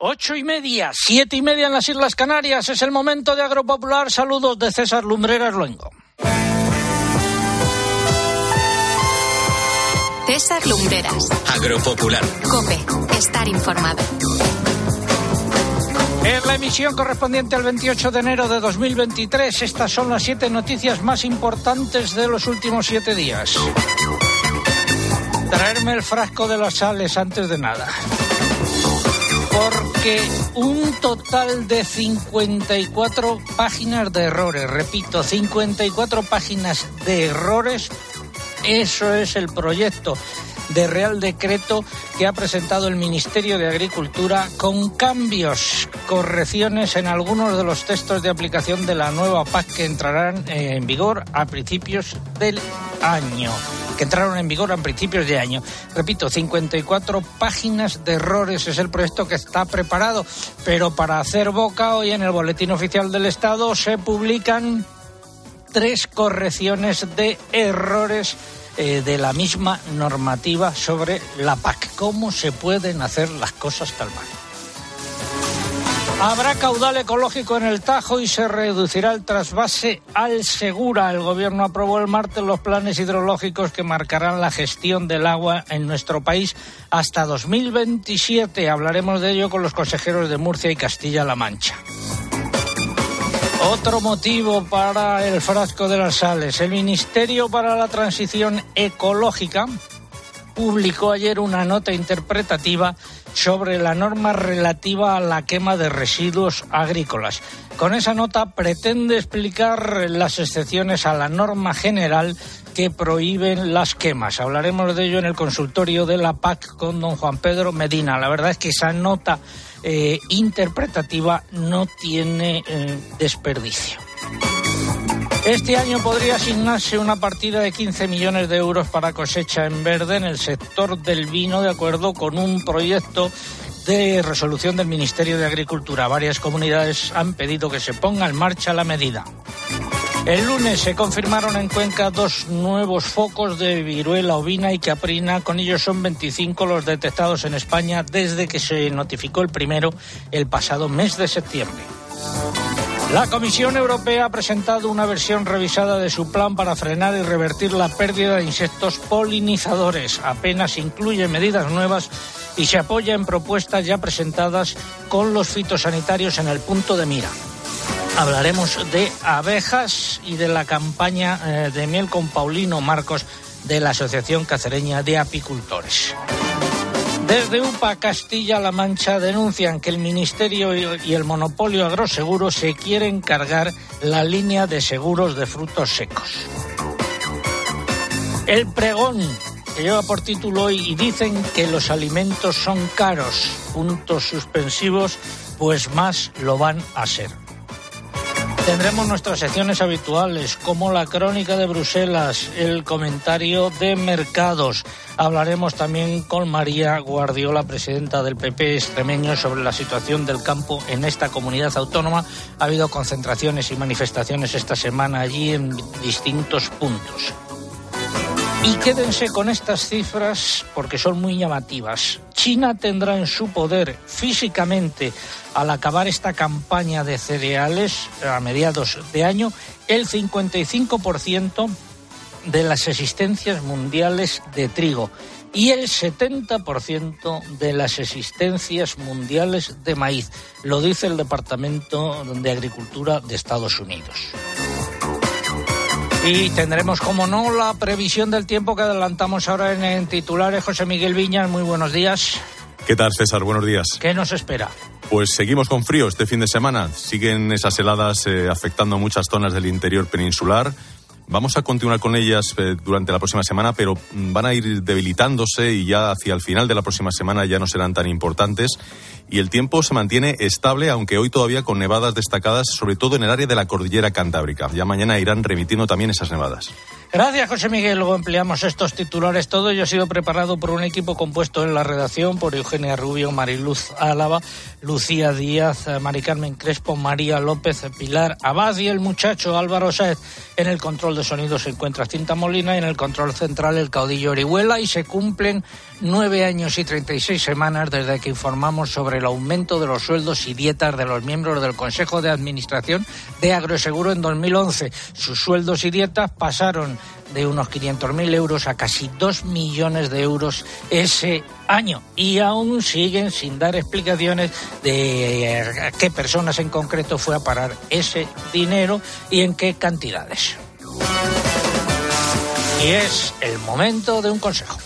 Ocho y media, siete y media en las Islas Canarias. Es el momento de Agropopular. Saludos de César Lumbreras Luengo. César Lumbreras. Agropopular. Cope. Estar informado. Es la emisión correspondiente al 28 de enero de 2023. Estas son las siete noticias más importantes de los últimos siete días. Traerme el frasco de las sales antes de nada porque un total de 54 páginas de errores, repito, 54 páginas de errores, eso es el proyecto de Real Decreto que ha presentado el Ministerio de Agricultura con cambios, correcciones en algunos de los textos de aplicación de la nueva PAC que entrarán en vigor a principios del año que entraron en vigor a principios de año. Repito, 54 páginas de errores es el proyecto que está preparado, pero para hacer boca hoy en el Boletín Oficial del Estado se publican tres correcciones de errores eh, de la misma normativa sobre la PAC. ¿Cómo se pueden hacer las cosas tal mal? Habrá caudal ecológico en el Tajo y se reducirá el trasvase al Segura. El Gobierno aprobó el martes los planes hidrológicos que marcarán la gestión del agua en nuestro país hasta 2027. Hablaremos de ello con los consejeros de Murcia y Castilla-La Mancha. Otro motivo para el frasco de las sales. El Ministerio para la Transición Ecológica publicó ayer una nota interpretativa sobre la norma relativa a la quema de residuos agrícolas. Con esa nota pretende explicar las excepciones a la norma general que prohíben las quemas. Hablaremos de ello en el consultorio de la PAC con don Juan Pedro Medina. La verdad es que esa nota eh, interpretativa no tiene eh, desperdicio. Este año podría asignarse una partida de 15 millones de euros para cosecha en verde en el sector del vino, de acuerdo con un proyecto de resolución del Ministerio de Agricultura. Varias comunidades han pedido que se ponga en marcha la medida. El lunes se confirmaron en Cuenca dos nuevos focos de viruela ovina y caprina. Con ellos son 25 los detectados en España desde que se notificó el primero el pasado mes de septiembre. La Comisión Europea ha presentado una versión revisada de su plan para frenar y revertir la pérdida de insectos polinizadores. Apenas incluye medidas nuevas y se apoya en propuestas ya presentadas con los fitosanitarios en el punto de mira. Hablaremos de abejas y de la campaña eh, de miel con Paulino Marcos de la Asociación Cacereña de Apicultores. Desde UPA Castilla-La Mancha denuncian que el Ministerio y el monopolio agroseguro se quieren cargar la línea de seguros de frutos secos. El pregón que lleva por título hoy y dicen que los alimentos son caros, puntos suspensivos, pues más lo van a ser. Tendremos nuestras secciones habituales, como la crónica de Bruselas, el comentario de mercados. Hablaremos también con María Guardiola, presidenta del PP extremeño, sobre la situación del campo en esta comunidad autónoma. Ha habido concentraciones y manifestaciones esta semana allí en distintos puntos. Y quédense con estas cifras porque son muy llamativas. China tendrá en su poder físicamente, al acabar esta campaña de cereales a mediados de año, el 55% de las existencias mundiales de trigo y el 70% de las existencias mundiales de maíz. Lo dice el Departamento de Agricultura de Estados Unidos. Y tendremos, como no, la previsión del tiempo que adelantamos ahora en, titulares. José Miguel Viñas, muy buenos días. ¿Qué tal, César? Buenos días. ¿Qué nos espera? Pues seguimos con frío este fin de semana. Siguen esas heladas eh, afectando muchas zonas del interior peninsular. Vamos a continuar con ellas eh, durante la próxima semana, pero mm, van a ir debilitándose y ya hacia el final de la próxima semana ya no serán tan importantes. Y el tiempo se mantiene estable, aunque hoy todavía con nevadas destacadas, sobre todo en el área de la cordillera cantábrica. Ya mañana irán remitiendo también esas nevadas. Gracias, José Miguel. Luego empleamos estos titulares. Todo ello ha sido preparado por un equipo compuesto en la redacción por Eugenia Rubio, Mariluz Álava, Lucía Díaz, Mari Carmen Crespo, María López, Pilar Abad y el muchacho Álvaro Sáez. En el control de sonido se encuentra Cinta Molina y en el control central el caudillo Orihuela y se cumplen nueve años y treinta y seis semanas desde que informamos sobre el aumento de los sueldos y dietas de los miembros del Consejo de Administración de Agroseguro en 2011. Sus sueldos y dietas pasaron de unos 500.000 euros a casi 2 millones de euros ese año y aún siguen sin dar explicaciones de a qué personas en concreto fue a parar ese dinero y en qué cantidades. Y es el momento de un consejo.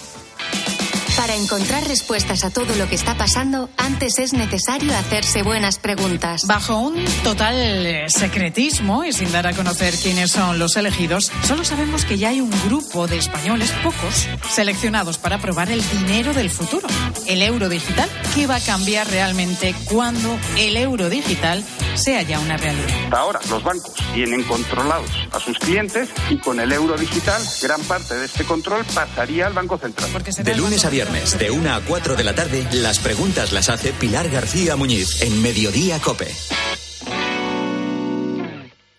Para encontrar respuestas a todo lo que está pasando, antes es necesario hacerse buenas preguntas. Bajo un total eh, secretismo y sin dar a conocer quiénes son los elegidos, solo sabemos que ya hay un grupo de españoles, pocos, seleccionados para probar el dinero del futuro, el euro digital, que va a cambiar realmente cuando el euro digital sea ya una realidad. Ahora los bancos tienen controlados a sus clientes y con el euro digital gran parte de este control pasaría al Banco Central. De lunes a viernes, de 1 a 4 de la tarde, las preguntas las hace Pilar García Muñiz en Mediodía Cope.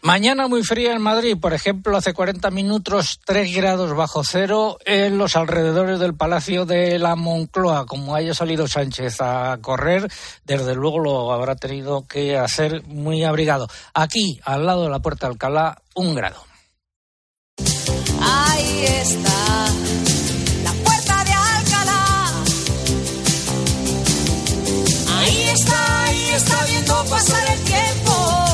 Mañana muy fría en Madrid, por ejemplo, hace 40 minutos 3 grados bajo cero en los alrededores del Palacio de la Moncloa. Como haya salido Sánchez a correr, desde luego lo habrá tenido que hacer muy abrigado. Aquí, al lado de la Puerta de Alcalá, un grado. Ahí está. Está, viendo pasar el tiempo.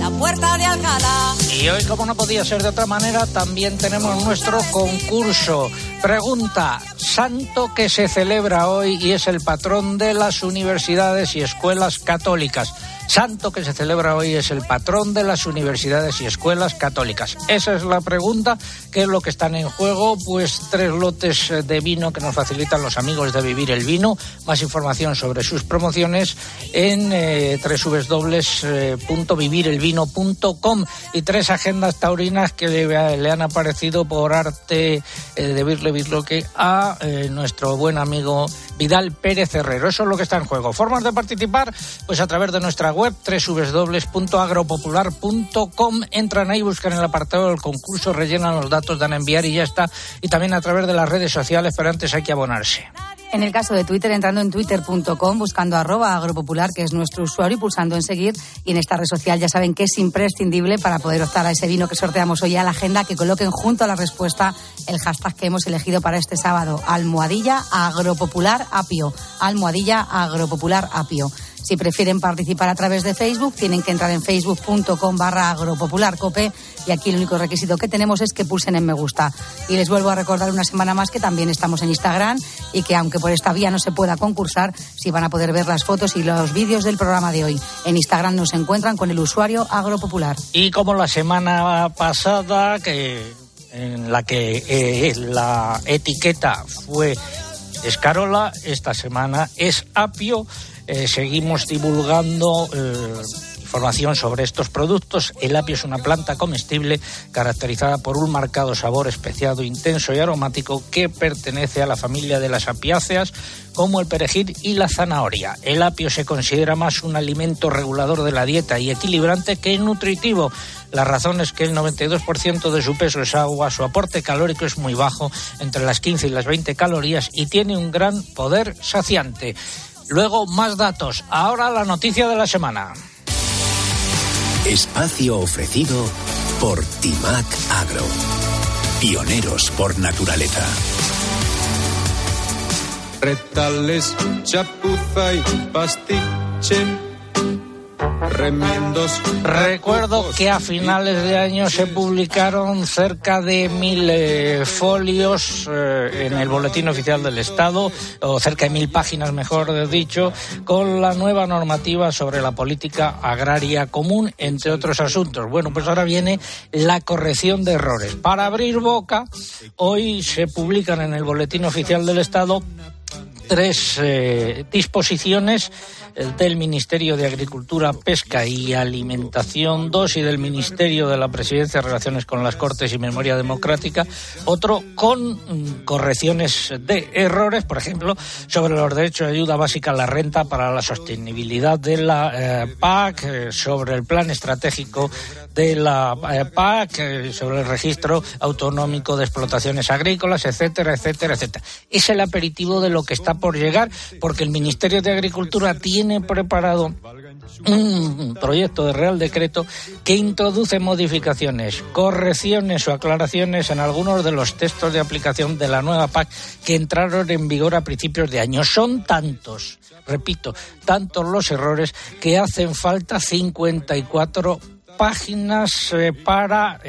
La puerta de Alcalá. Y hoy, como no podía ser de otra manera, también tenemos nuestro concurso. Pregunta, santo que se celebra hoy y es el patrón de las universidades y escuelas católicas. Santo que se celebra hoy es el patrón de las universidades y escuelas católicas. Esa es la pregunta, ¿qué es lo que están en juego? Pues tres lotes de vino que nos facilitan los amigos de Vivir el Vino. Más información sobre sus promociones en eh, www.vivirelvino.com y tres agendas taurinas que le, han aparecido por arte eh, de Virle Virloque a eh, nuestro buen amigo Vidal Pérez Herrero. Eso es lo que está en juego. Formas de participar, pues a través de nuestra web www.agropopular.com. Entran ahí, buscan el apartado del concurso, rellenan los datos, dan a enviar y ya está. Y también a través de las redes sociales, pero antes hay que abonarse. En el caso de Twitter, entrando en twitter.com, buscando arroba agropopular, que es nuestro usuario, y pulsando en seguir. Y en esta red social ya saben que es imprescindible para poder optar a ese vino que sorteamos hoy a la agenda, que coloquen junto a la respuesta el hashtag que hemos elegido para este sábado, almohadilla agropopular apio. Almohadilla agropopular apio. Si prefieren participar a través de Facebook, tienen que entrar en facebook.com barra agropopularcope y aquí el único requisito que tenemos es que pulsen en me gusta. Y les vuelvo a recordar una semana más que también estamos en Instagram y que aunque por esta vía no se pueda concursar, sí van a poder ver las fotos y los vídeos del programa de hoy. En Instagram nos encuentran con el usuario agropopular. Y como la semana pasada, que en la que eh, la etiqueta fue Escarola, esta semana es Apio. Eh, seguimos divulgando eh, información sobre estos productos. El apio es una planta comestible caracterizada por un marcado sabor especiado, intenso y aromático que pertenece a la familia de las apiáceas como el perejil y la zanahoria. El apio se considera más un alimento regulador de la dieta y equilibrante que nutritivo. La razón es que el 92% de su peso es agua, su aporte calórico es muy bajo, entre las 15 y las 20 calorías, y tiene un gran poder saciante. Luego más datos. Ahora la noticia de la semana. Espacio ofrecido por Timac Agro. Pioneros por naturaleza. Retales, chapuza y pastiche. Remiendos. Recuerdo que a finales de año se publicaron cerca de mil eh, folios eh, en el Boletín Oficial del Estado, o cerca de mil páginas, mejor dicho, con la nueva normativa sobre la política agraria común, entre otros asuntos. Bueno, pues ahora viene la corrección de errores. Para abrir boca, hoy se publican en el Boletín Oficial del Estado tres eh, disposiciones del Ministerio de Agricultura, Pesca y Alimentación, dos y del Ministerio de la Presidencia, Relaciones con las Cortes y Memoria Democrática, otro con mm, correcciones de errores, por ejemplo, sobre los derechos de ayuda básica a la renta para la sostenibilidad de la eh, PAC, eh, sobre el plan estratégico de la eh, PAC, sobre el registro autonómico de explotaciones agrícolas, etcétera, etcétera, etcétera. Es el aperitivo de lo que está por llegar, porque el Ministerio de Agricultura tiene preparado un proyecto de Real Decreto que introduce modificaciones, correcciones o aclaraciones en algunos de los textos de aplicación de la nueva PAC que entraron en vigor a principios de año. Son tantos, repito, tantos los errores que hacen falta 54 páginas eh, para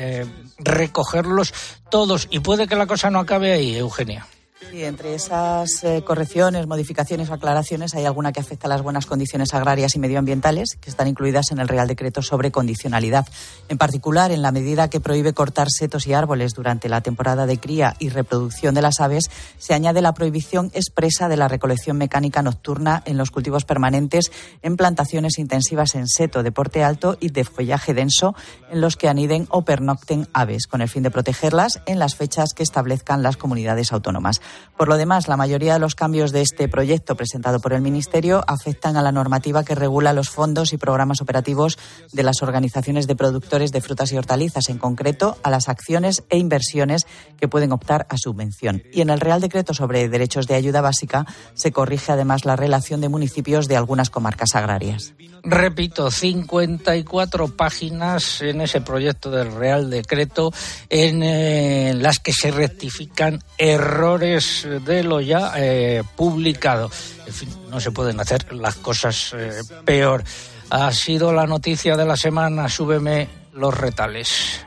recogerlos todos. Y puede que la cosa no acabe ahí, Eugenia. Entre esas eh, correcciones, modificaciones o aclaraciones hay alguna que afecta a las buenas condiciones agrarias y medioambientales que están incluidas en el Real Decreto sobre condicionalidad. En particular, en la medida que prohíbe cortar setos y árboles durante la temporada de cría y reproducción de las aves, se añade la prohibición expresa de la recolección mecánica nocturna en los cultivos permanentes en plantaciones intensivas en seto de porte alto y de follaje denso en los que aniden o pernocten aves, con el fin de protegerlas en las fechas que establezcan las comunidades autónomas. Por lo demás, la mayoría de los cambios de este proyecto presentado por el Ministerio afectan a la normativa que regula los fondos y programas operativos de las organizaciones de productores de frutas y hortalizas, en concreto a las acciones e inversiones que pueden optar a subvención. Y en el Real Decreto sobre Derechos de Ayuda Básica se corrige además la relación de municipios de algunas comarcas agrarias. Repito, 54 páginas en ese proyecto del Real Decreto en eh, las que se rectifican errores de lo ya eh, publicado. En fin, no se pueden hacer las cosas eh, peor. Ha sido la noticia de la semana. Súbeme los retales.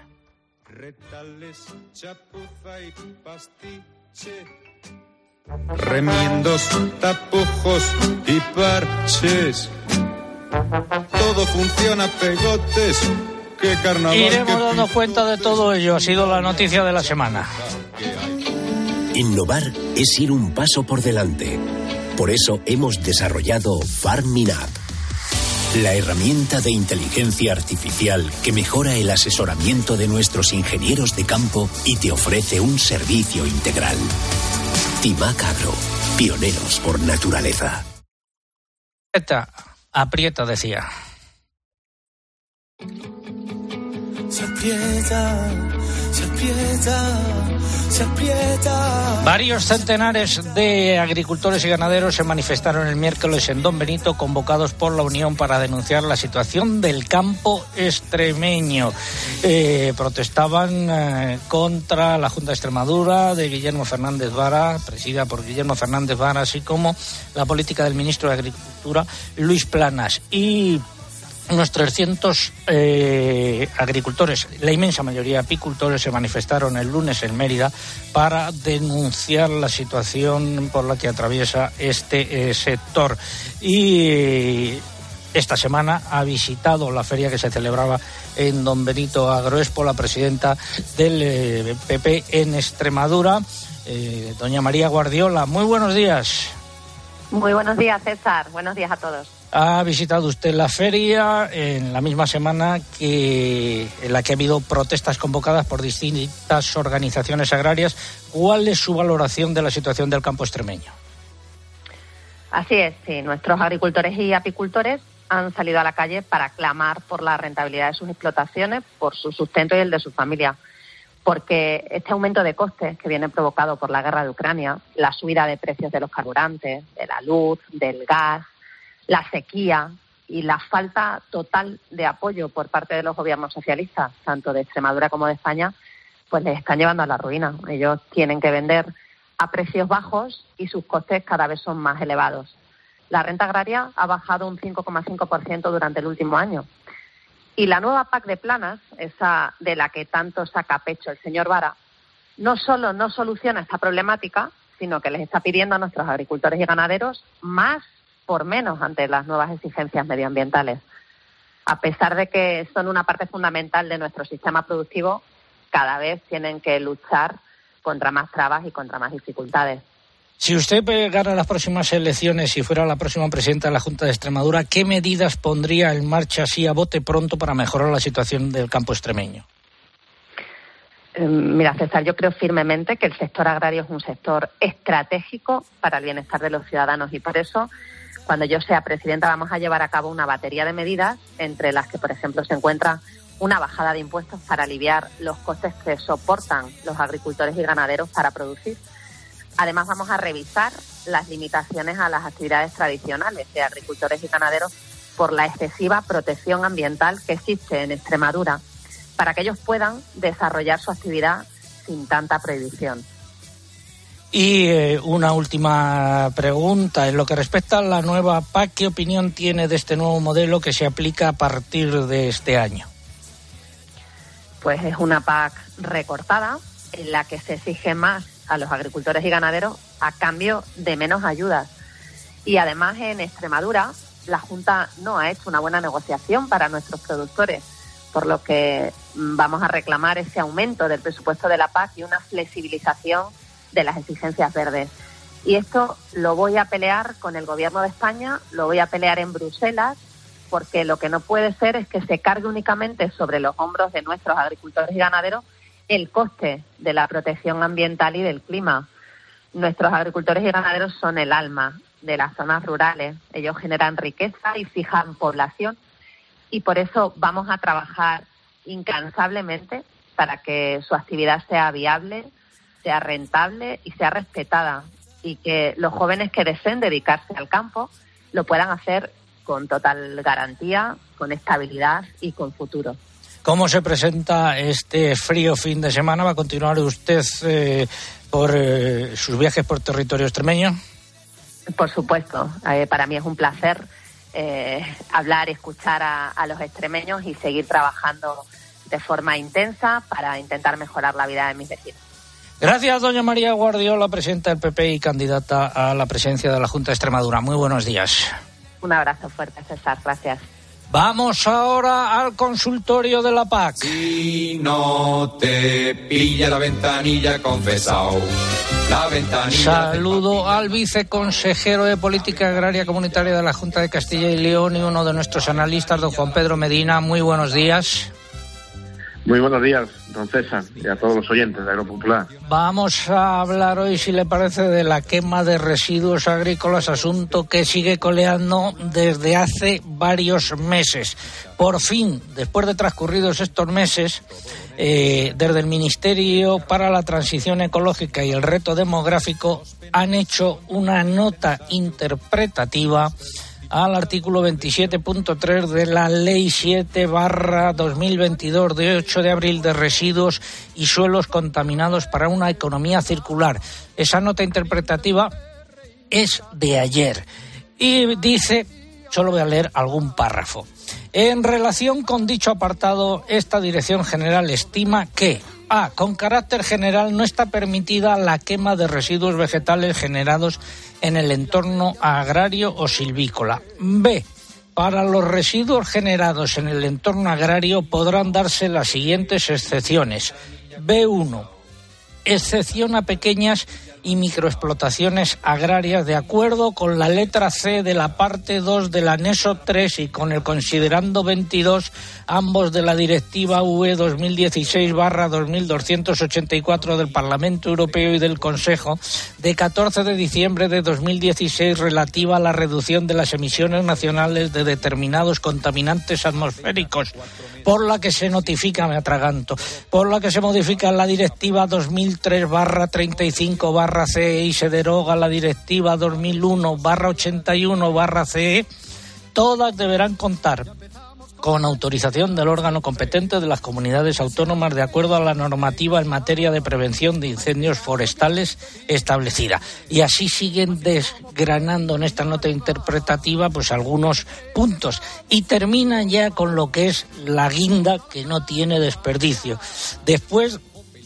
Retales, chapuza y pastiche. Remiendos, tapujos y parches todo funciona, pegotes. Qué carnaval. Iremos dando cuenta de todo ello. Ha sido la noticia de la semana. Innovar es ir un paso por delante. Por eso hemos desarrollado FarmInApp, la herramienta de inteligencia artificial que mejora el asesoramiento de nuestros ingenieros de campo y te ofrece un servicio integral. Timac Agro, pioneros por naturaleza. Aprieta, decía. Se aprieta, se aprieta, se aprieta. Varios centenares de agricultores y ganaderos se manifestaron el miércoles en Don Benito, convocados por la Unión para denunciar la situación del campo extremeño. Eh, protestaban eh, contra la Junta de Extremadura de Guillermo Fernández Vara, presidida por Guillermo Fernández Vara, así como la política del ministro de Agricultura, Luis Planas. Y unos 300 eh, agricultores, la inmensa mayoría apicultores, se manifestaron el lunes en Mérida para denunciar la situación por la que atraviesa este eh, sector. Y esta semana ha visitado la feria que se celebraba en Don Benito Agroespo, la presidenta del PP eh, en Extremadura, doña María Guardiola. Muy buenos días. Muy buenos días, César. Buenos días a todos. Ha visitado usted la feria en la misma semana que en la que ha habido protestas convocadas por distintas organizaciones agrarias. ¿Cuál es su valoración de la situación del campo extremeño? Así es, sí. Nuestros agricultores y apicultores han salido a la calle para clamar por la rentabilidad de sus explotaciones, por su sustento y el de su familia. Porque este aumento de costes que viene provocado por la guerra de Ucrania, la subida de precios de los carburantes, de la luz, del gas, la sequía y la falta total de apoyo por parte de los gobiernos socialistas, tanto de Extremadura como de España, pues les están llevando a la ruina. Ellos tienen que vender a precios bajos y sus costes cada vez son más elevados. La renta agraria ha bajado un 5,5% durante el último año. Y la nueva PAC de planas, esa de la que tanto saca pecho el señor Vara, no solo no soluciona esta problemática, sino que les está pidiendo a nuestros agricultores y ganaderos más por menos ante las nuevas exigencias medioambientales. A pesar de que son una parte fundamental de nuestro sistema productivo, cada vez tienen que luchar contra más trabas y contra más dificultades. Si usted gana las próximas elecciones y fuera la próxima presidenta de la Junta de Extremadura, ¿qué medidas pondría en marcha así a bote pronto para mejorar la situación del campo extremeño? Eh, mira, César, yo creo firmemente que el sector agrario es un sector estratégico para el bienestar de los ciudadanos y por eso, cuando yo sea presidenta, vamos a llevar a cabo una batería de medidas, entre las que, por ejemplo, se encuentra una bajada de impuestos para aliviar los costes que soportan los agricultores y ganaderos para producir Además, vamos a revisar las limitaciones a las actividades tradicionales de agricultores y ganaderos por la excesiva protección ambiental que existe en Extremadura para que ellos puedan desarrollar su actividad sin tanta prohibición. Y eh, una última pregunta. En lo que respecta a la nueva PAC, ¿qué opinión tiene de este nuevo modelo que se aplica a partir de este año? Pues es una PAC recortada en la que se exige más a los agricultores y ganaderos a cambio de menos ayudas. Y además en Extremadura la Junta no ha hecho una buena negociación para nuestros productores, por lo que mm, vamos a reclamar ese aumento del presupuesto de la PAC y una flexibilización de las exigencias verdes. Y esto lo voy a pelear con el Gobierno de España, lo voy a pelear en Bruselas, porque lo que no puede ser es que se cargue únicamente sobre los hombros de nuestros agricultores y ganaderos el coste de la protección ambiental y del clima. Nuestros agricultores y ganaderos son el alma de las zonas rurales. Ellos generan riqueza y fijan población y por eso vamos a trabajar incansablemente para que su actividad sea viable, sea rentable y sea respetada y que los jóvenes que deseen dedicarse al campo lo puedan hacer con total garantía, con estabilidad y con futuro. ¿Cómo se presenta este frío fin de semana? ¿Va a continuar usted eh, por eh, sus viajes por territorio extremeño? Por supuesto. Eh, para mí es un placer hablar, escuchar a, los extremeños y seguir trabajando de forma intensa para intentar mejorar la vida de mis vecinos. Gracias, doña María Guardiola, presidenta del PP y candidata a la presidencia de la Junta de Extremadura. Muy buenos días. Un abrazo fuerte, César. Gracias. Vamos ahora al consultorio de la PAC. Si no te pilla la ventanilla, confesado. La ventanilla. Saludo al viceconsejero de Política Agraria Comunitaria de la Junta de Castilla y León y uno de nuestros analistas, don Juan Pedro Medina. Muy buenos días. Muy buenos días, don César, y a todos los oyentes de Agropopular. Vamos a hablar hoy, si le parece, de la quema de residuos agrícolas, asunto que sigue coleando desde hace varios meses. Por fin, después de transcurridos estos meses, eh, desde el Ministerio para la Transición Ecológica y el Reto Demográfico han hecho una nota interpretativa al artículo 27.3 de la Ley 7 barra 2022 de 8 de abril de residuos y suelos contaminados para una economía circular. Esa nota interpretativa es de ayer y dice, solo voy a leer algún párrafo. En relación con dicho apartado, esta Dirección General estima que a. Con carácter general no está permitida la quema de residuos vegetales generados en el entorno agrario o silvícola. B. Para los residuos generados en el entorno agrario podrán darse las siguientes excepciones. B1. Excepción a pequeñas y microexplotaciones agrarias de acuerdo con la letra C de la parte 2 del anexo 3 y con el considerando 22 ambos de la directiva UE 2016-2284 del Parlamento Europeo y del Consejo de 14 de diciembre de 2016 relativa a la reducción de las emisiones nacionales de determinados contaminantes atmosféricos por la que se notifica, me atraganto, por la que se modifica la directiva 2003-35 CE y se deroga la directiva 2001-81 CE, todas deberán contar con autorización del órgano competente de las comunidades autónomas de acuerdo a la normativa en materia de prevención de incendios forestales establecida. Y así siguen desgranando en esta nota interpretativa pues algunos puntos y terminan ya con lo que es la guinda que no tiene desperdicio. Después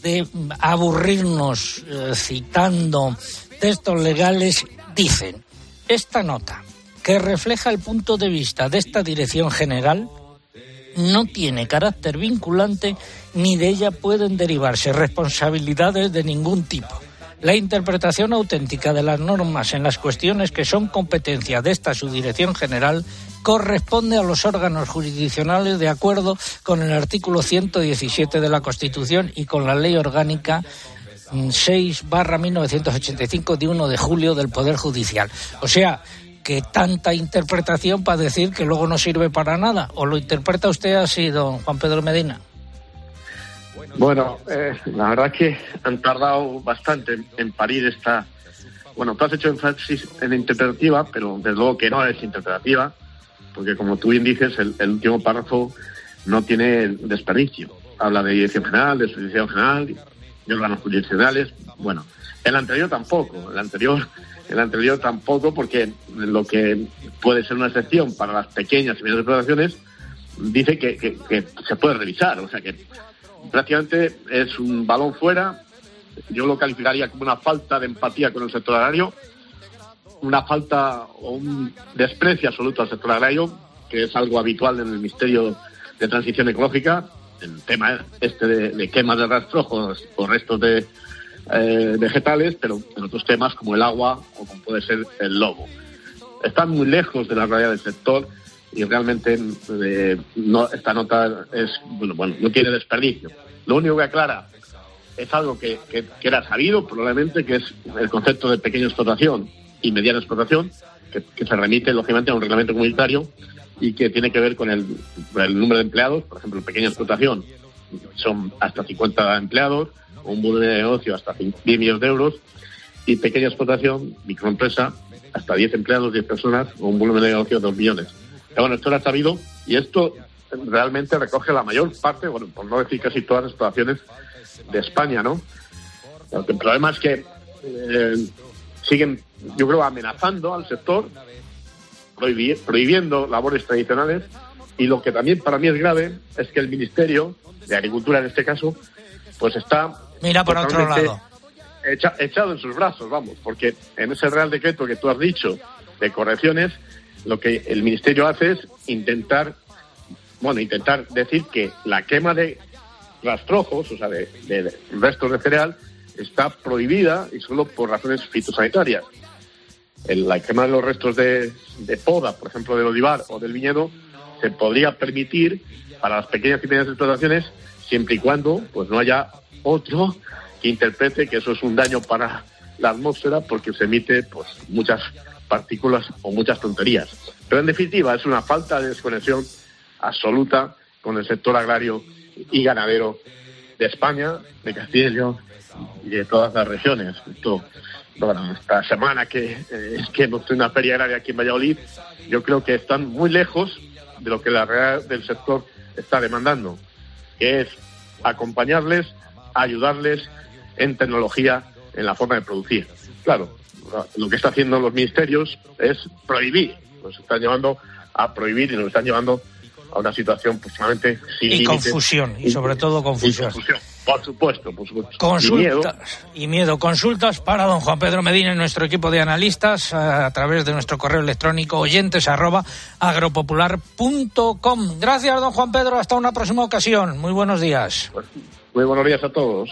de aburrirnos eh, citando textos legales, dicen, esta nota, que refleja el punto de vista de esta Dirección General, no tiene carácter vinculante ni de ella pueden derivarse responsabilidades de ningún tipo. La interpretación auténtica de las normas en las cuestiones que son competencia de esta subdirección general corresponde a los órganos jurisdiccionales de acuerdo con el artículo 117 de la Constitución y con la Ley Orgánica 6 barra 1985 de 1 de julio del Poder Judicial. O sea, que tanta interpretación para decir que luego no sirve para nada. ¿O lo interpreta usted así, don Juan Pedro Medina? Bueno, eh, la verdad es que han tardado bastante en parir esta... Bueno, tú has hecho énfasis en interpretativa, pero desde luego que no es interpretativa, porque como tú bien dices, el, último párrafo no tiene desperdicio. Habla de dirección general, de subdirección general, de órganos jurisdiccionales. Bueno, el anterior tampoco. El anterior el anterior tampoco, porque lo que puede ser una excepción para las pequeñas y medianas explotaciones dice que, que, se puede revisar. O sea que prácticamente es un balón fuera. Yo lo calificaría como una falta de empatía con el sector agrario, una falta o un desprecio absoluto al sector agrario, que es algo habitual en el Ministerio de Transición Ecológica, el tema este de, de quema de rastrojos o restos de, eh, vegetales, pero en otros temas como el agua o como puede ser el lobo. Están muy lejos de la realidad del sector y realmente eh, no, esta nota es bueno, bueno, no tiene desperdicio. Lo único que aclara es algo que, era sabido probablemente, que es el concepto de pequeña explotación y mediana explotación, que, que se remite lógicamente a un reglamento comunitario y que tiene que ver con el, número de empleados, por ejemplo, pequeña explotación son hasta 50 empleados, un volumen de negocio hasta 10 millones de euros y pequeña explotación, microempresa, hasta 10 empleados, 10 personas, un volumen de negocio de 2 millones. Pero bueno, esto era sabido y esto realmente recoge la mayor parte, bueno, por no decir casi todas las explotaciones de España, ¿no? El problema es que eh, siguen, yo creo, amenazando al sector, prohibi prohibiendo labores tradicionales y lo que también para mí es grave es que el Ministerio de Agricultura, en este caso, pues está Mira por otro lado. Echa, echado en sus brazos, vamos, porque en ese Real Decreto que tú has dicho de correcciones, lo que el Ministerio hace es intentar, bueno, intentar decir que la quema de rastrojos, o sea, de, de restos de cereal, está prohibida y solo por razones fitosanitarias. El, la quema de los restos de, de, poda, por ejemplo, del olivar o del viñedo, se podría permitir para las pequeñas y medianas explotaciones siempre y cuando pues no haya otro que interprete que eso es un daño para la atmósfera porque se emite pues muchas partículas o muchas tonterías. Pero en definitiva es una falta de desconexión absoluta con el sector agrario y ganadero de España, de Castilla y de todas las regiones. Esto, bueno, esta semana que, eh, que hemos tenido una feria agraria aquí en Valladolid, yo creo que están muy lejos de lo que la realidad del sector está demandando, que es acompañarles, ayudarles en tecnología, en la forma de producir. Claro, lo que están haciendo los ministerios es prohibir, nos están llevando a prohibir y nos están llevando a una situación aproximadamente sin y límites. confusión y sobre todo confusión. Y confusión. Por supuesto, por supuesto. Consultas Y miedo. y miedo. Consultas para don Juan Pedro Medina y nuestro equipo de analistas a, a través de nuestro correo electrónico oyentes arroba agropopular.com. Gracias, don Juan Pedro. Hasta una próxima ocasión. Muy buenos días. Muy buenos días a todos.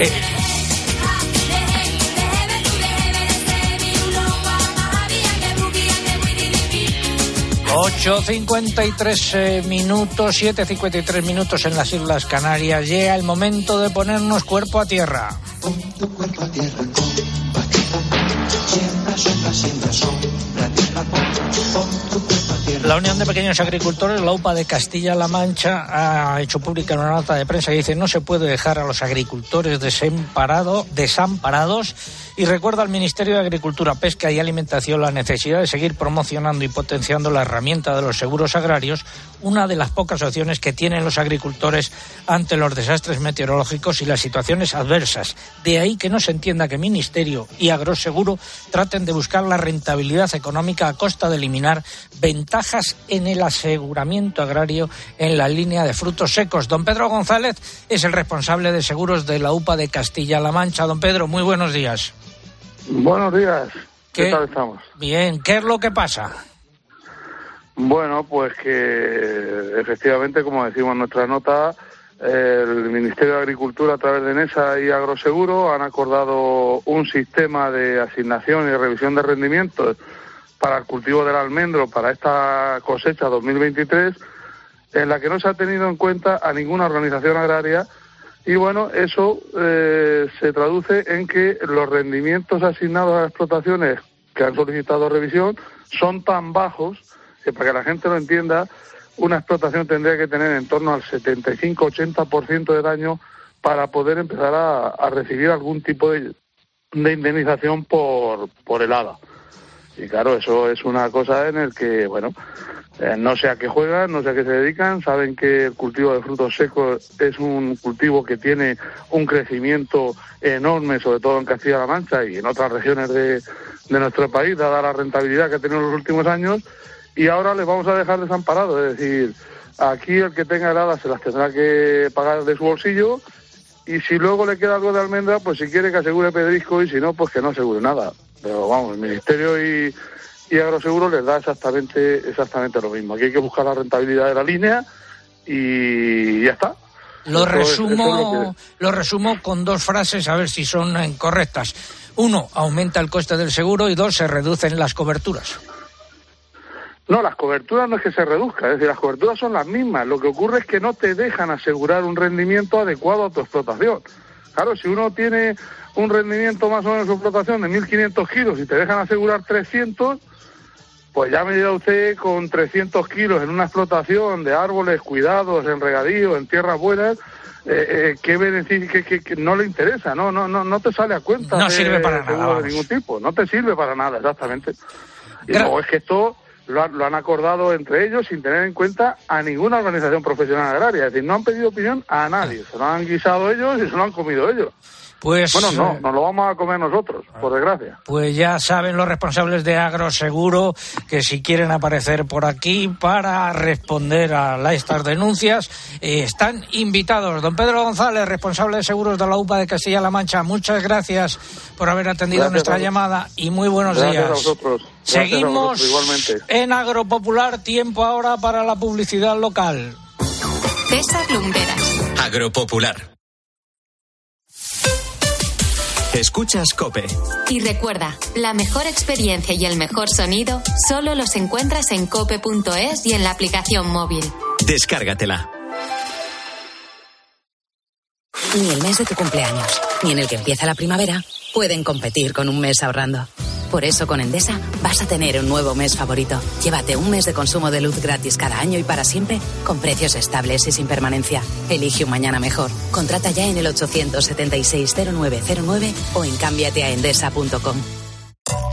Eh, 8.53 eh, minutos, 7.53 minutos en las Islas Canarias. Llega el momento de ponernos cuerpo a tierra. La Unión de Pequeños Agricultores, la UPA de Castilla-La Mancha, ha hecho pública una nota de prensa que dice no se puede dejar a los agricultores desamparado, desamparados y recuerda al Ministerio de Agricultura, Pesca y Alimentación la necesidad de seguir promocionando y potenciando la herramienta de los seguros agrarios, una de las pocas opciones que tienen los agricultores ante los desastres meteorológicos y las situaciones adversas. De ahí que no se entienda que Ministerio y Agroseguro traten de buscar la rentabilidad económica a costa de eliminar ventajas en el aseguramiento agrario en la línea de frutos secos. Don Pedro González es el responsable de seguros de la UPA de Castilla-La Mancha. Don Pedro, muy buenos días. Buenos días. ¿Qué, ¿Qué tal estamos? Bien, ¿qué es lo que pasa? Bueno, pues que efectivamente, como decimos en nuestra nota, el Ministerio de Agricultura a través de NESA y Agroseguro han acordado un sistema de asignación y revisión de rendimientos para el cultivo del almendro para esta cosecha 2023 en la que no se ha tenido en cuenta a ninguna organización agraria y bueno, eso eh, se traduce en que los rendimientos asignados a las explotaciones que han solicitado revisión son tan bajos que para que la gente lo entienda, una explotación tendría que tener en torno al 75-80% de daño para poder empezar a, recibir algún tipo de, indemnización por, por helada. Y claro, eso es una cosa en el que, bueno, eh, no sé a qué juegan, no sé a qué se dedican, saben que el cultivo de frutos secos es un cultivo que tiene un crecimiento enorme, sobre todo en Castilla-La Mancha y en otras regiones de, de nuestro país, dada la rentabilidad que ha tenido en los últimos años, y ahora les vamos a dejar desamparados. Es decir, aquí el que tenga heladas se las tendrá que pagar de su bolsillo y si luego le queda algo de almendra, pues si quiere que asegure pedrisco y si no, pues que no asegure nada. Pero vamos, el Ministerio y, y Agroseguro les da exactamente, exactamente lo mismo. Aquí hay que buscar la rentabilidad de la línea y ya está. Lo resumo, lo, resumo con dos frases a ver si son correctas. Uno, aumenta el coste del seguro y dos, se reducen las coberturas. No, las coberturas no es que se reduzcan, es decir, las coberturas son las mismas. Lo que ocurre es que no te dejan asegurar un rendimiento adecuado a tu explotación. Claro, si uno tiene un rendimiento más o menos de su explotación de 1.500 kilos y te dejan asegurar 300, pues ya me dirá usted con 300 kilos en una explotación de árboles cuidados, en regadío, en tierras buenas, eh, eh, ¿qué beneficio que, no le interesa? No, no, no, no te sale a cuenta. No sirve para nada. De ningún tipo, no te sirve para nada, exactamente. Y luego es que esto lo, han acordado entre ellos sin tener en cuenta a ninguna organización profesional agraria. Es decir, no han pedido opinión a nadie. Se lo han guisado ellos y se lo han comido ellos. Pues, bueno, no, eh, nos lo vamos a comer nosotros, por desgracia. Pues ya saben los responsables de Agroseguro que si quieren aparecer por aquí para responder a estas denuncias, eh, están invitados. Don Pedro González, responsable de seguros de la UPA de Castilla-La Mancha, muchas gracias por haber atendido nuestra llamada y muy buenos gracias días. A vosotros. Seguimos igualmente. en Agropopular, tiempo ahora para la publicidad local. César Lumberas. Agropopular. Escuchas Cope. Y recuerda, la mejor experiencia y el mejor sonido solo los encuentras en cope.es y en la aplicación móvil. Descárgatela. Ni el mes de tu cumpleaños, ni en el que empieza la primavera, pueden competir con un mes ahorrando. Por eso con Endesa vas a tener un nuevo mes favorito. Llévate un mes de consumo de luz gratis cada año y para siempre con precios estables y sin permanencia. Elige un mañana mejor. Contrata ya en el 876-0909 o en cámbiateaendesa.com.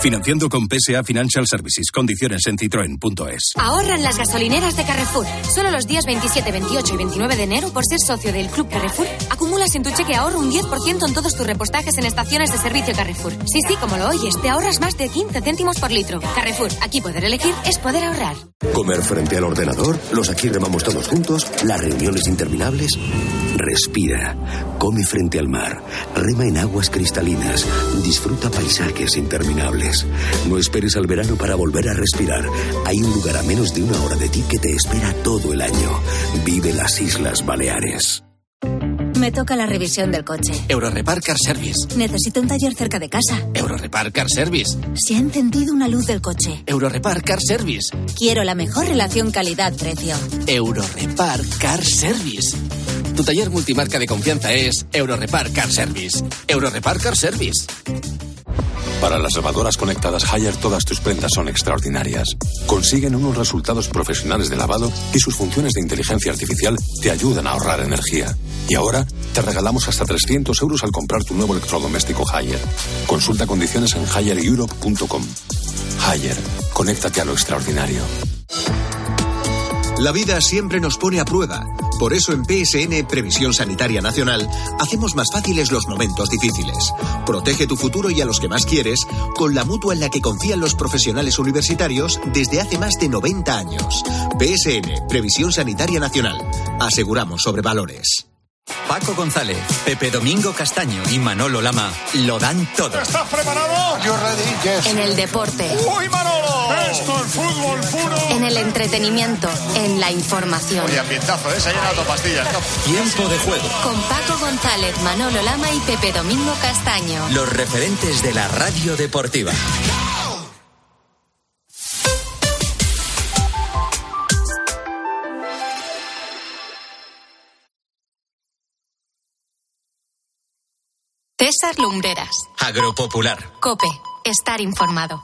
Financiando con PSA Financial Services. Condiciones en citroen.es. Ahorran las gasolineras de Carrefour. Solo los días 27, 28 y 29 de enero, por ser socio del Club Carrefour, acumulas en tu cheque ahorro un 10% en todos tus repostajes en estaciones de servicio Carrefour. Sí, sí, como lo oyes, te ahorras más de 15 céntimos por litro. Carrefour, aquí poder elegir es poder ahorrar. Comer frente al ordenador, los aquí remamos todos juntos, las reuniones interminables. Respira, come frente al mar, rema en aguas cristalinas, disfruta paisajes interminables. No esperes al verano para volver a respirar. Hay un lugar a menos de una hora de ti que te espera todo el año. Vive las Islas Baleares. Me toca la revisión del coche. Eurorepar Car Service. Necesito un taller cerca de casa. Eurorepar Car Service. Se ha encendido una luz del coche. Eurorepar Car Service. Quiero la mejor relación calidad-precio. Eurorepar Car Service. Tu taller multimarca de confianza es Eurorepar Car Service. Eurorepar Car Service. Para las lavadoras conectadas Haier todas tus prendas son extraordinarias. Consiguen unos resultados profesionales de lavado y sus funciones de inteligencia artificial te ayudan a ahorrar energía. Y ahora te regalamos hasta 300 euros al comprar tu nuevo electrodoméstico Haier. Consulta condiciones en highereurope.com. Haier, conéctate a lo extraordinario. La vida siempre nos pone a prueba Por eso en PSN Previsión Sanitaria Nacional hacemos más fáciles los momentos difíciles. Protege tu futuro y a los que más quieres con la mutua en la que confían los profesionales universitarios desde hace más de 90 años. PSN Previsión Sanitaria Nacional. Aseguramos sobre valores. Paco González, Pepe Domingo Castaño y Manolo Lama lo dan todo. ¿Estás preparado? Yo ready, yes. En el deporte. ¡Uy, Manolo! Esto es fútbol puro. En el entretenimiento. En la información. Oye, ambientazo, ¿eh? Se ha llenado pastillas. Tiempo de juego. Con Paco González, Manolo Lama y Pepe Domingo Castaño. Los referentes de la radio deportiva. César Lumbreras. Agropopular. Cope. Estar informado.